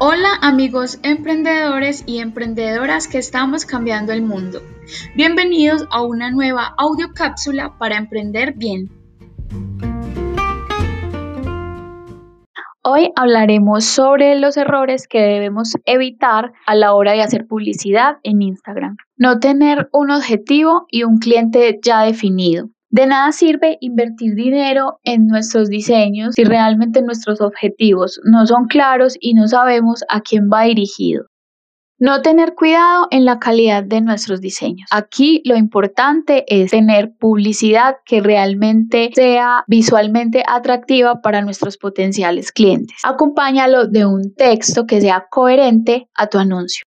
Hola amigos emprendedores y emprendedoras que estamos cambiando el mundo. Bienvenidos a una nueva audio cápsula para emprender bien. Hoy hablaremos sobre los errores que debemos evitar a la hora de hacer publicidad en Instagram. No tener un objetivo y un cliente ya definido. De nada sirve invertir dinero en nuestros diseños si realmente nuestros objetivos no son claros y no sabemos a quién va dirigido. No tener cuidado en la calidad de nuestros diseños. Aquí lo importante es tener publicidad que realmente sea visualmente atractiva para nuestros potenciales clientes. Acompáñalo de un texto que sea coherente a tu anuncio.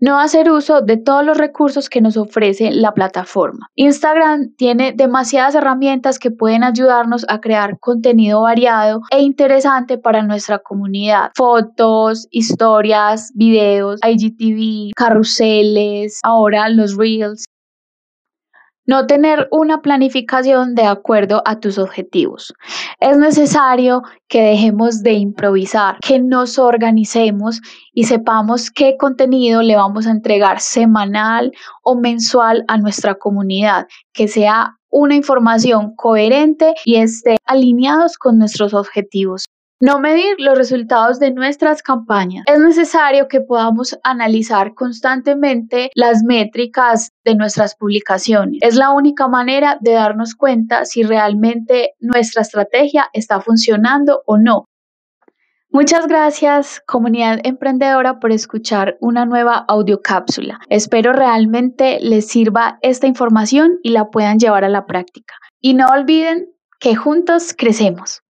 No hacer uso de todos los recursos que nos ofrece la plataforma. Instagram tiene demasiadas herramientas que pueden ayudarnos a crear contenido variado e interesante para nuestra comunidad. Fotos, historias, videos, IGTV, carruseles, ahora los reels no tener una planificación de acuerdo a tus objetivos. Es necesario que dejemos de improvisar, que nos organicemos y sepamos qué contenido le vamos a entregar semanal o mensual a nuestra comunidad, que sea una información coherente y esté alineados con nuestros objetivos. No medir los resultados de nuestras campañas. Es necesario que podamos analizar constantemente las métricas de nuestras publicaciones. Es la única manera de darnos cuenta si realmente nuestra estrategia está funcionando o no. Muchas gracias, comunidad emprendedora, por escuchar una nueva audiocápsula. Espero realmente les sirva esta información y la puedan llevar a la práctica. Y no olviden que juntos crecemos.